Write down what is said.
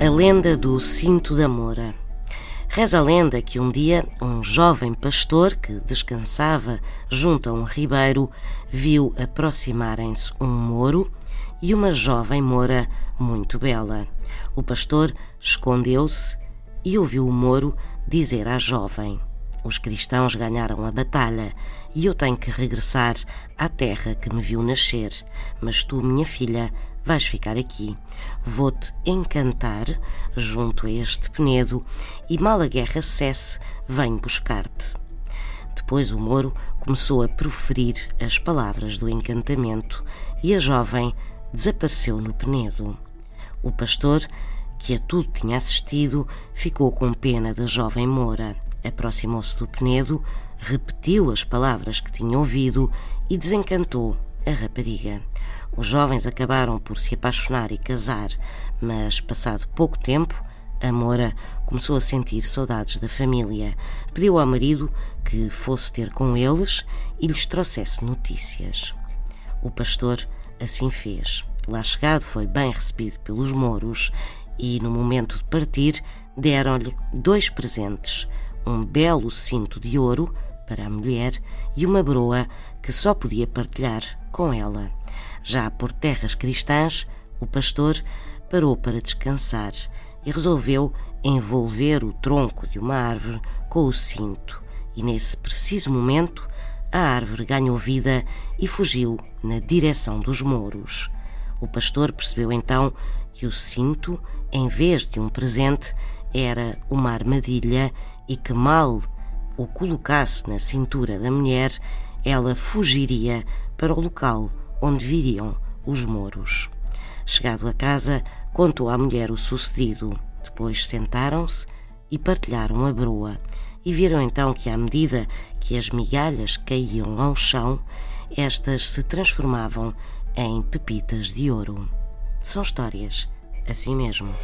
A lenda do cinto da Moura. Reza a lenda que um dia um jovem pastor que descansava junto a um ribeiro viu aproximarem-se um moro e uma jovem moura muito bela. O pastor escondeu-se e ouviu o moro dizer à jovem: Os cristãos ganharam a batalha e eu tenho que regressar à terra que me viu nascer, mas tu, minha filha, vais ficar aqui. Vou-te encantar junto a este penedo e mal a guerra cesse, venho buscar-te. Depois o Moro começou a proferir as palavras do encantamento e a jovem desapareceu no penedo. O pastor, que a tudo tinha assistido, ficou com pena da jovem Moura. Aproximou-se do penedo, repetiu as palavras que tinha ouvido e desencantou a rapariga. Os jovens acabaram por se apaixonar e casar, mas, passado pouco tempo, a Moura começou a sentir saudades da família. Pediu ao marido que fosse ter com eles e lhes trouxesse notícias. O pastor assim fez. Lá chegado, foi bem recebido pelos moros e, no momento de partir, deram-lhe dois presentes: um belo cinto de ouro para a mulher e uma broa que só podia partilhar com ela. Já por terras cristãs, o pastor parou para descansar e resolveu envolver o tronco de uma árvore com o cinto. E nesse preciso momento, a árvore ganhou vida e fugiu na direção dos mouros. O pastor percebeu então que o cinto, em vez de um presente, era uma armadilha e que mal o colocasse na cintura da mulher, ela fugiria para o local onde viriam os moros. Chegado a casa, contou à mulher o sucedido. Depois sentaram-se e partilharam a broa, e viram então que, à medida que as migalhas caíam ao chão, estas se transformavam em pepitas de ouro. São histórias assim mesmo.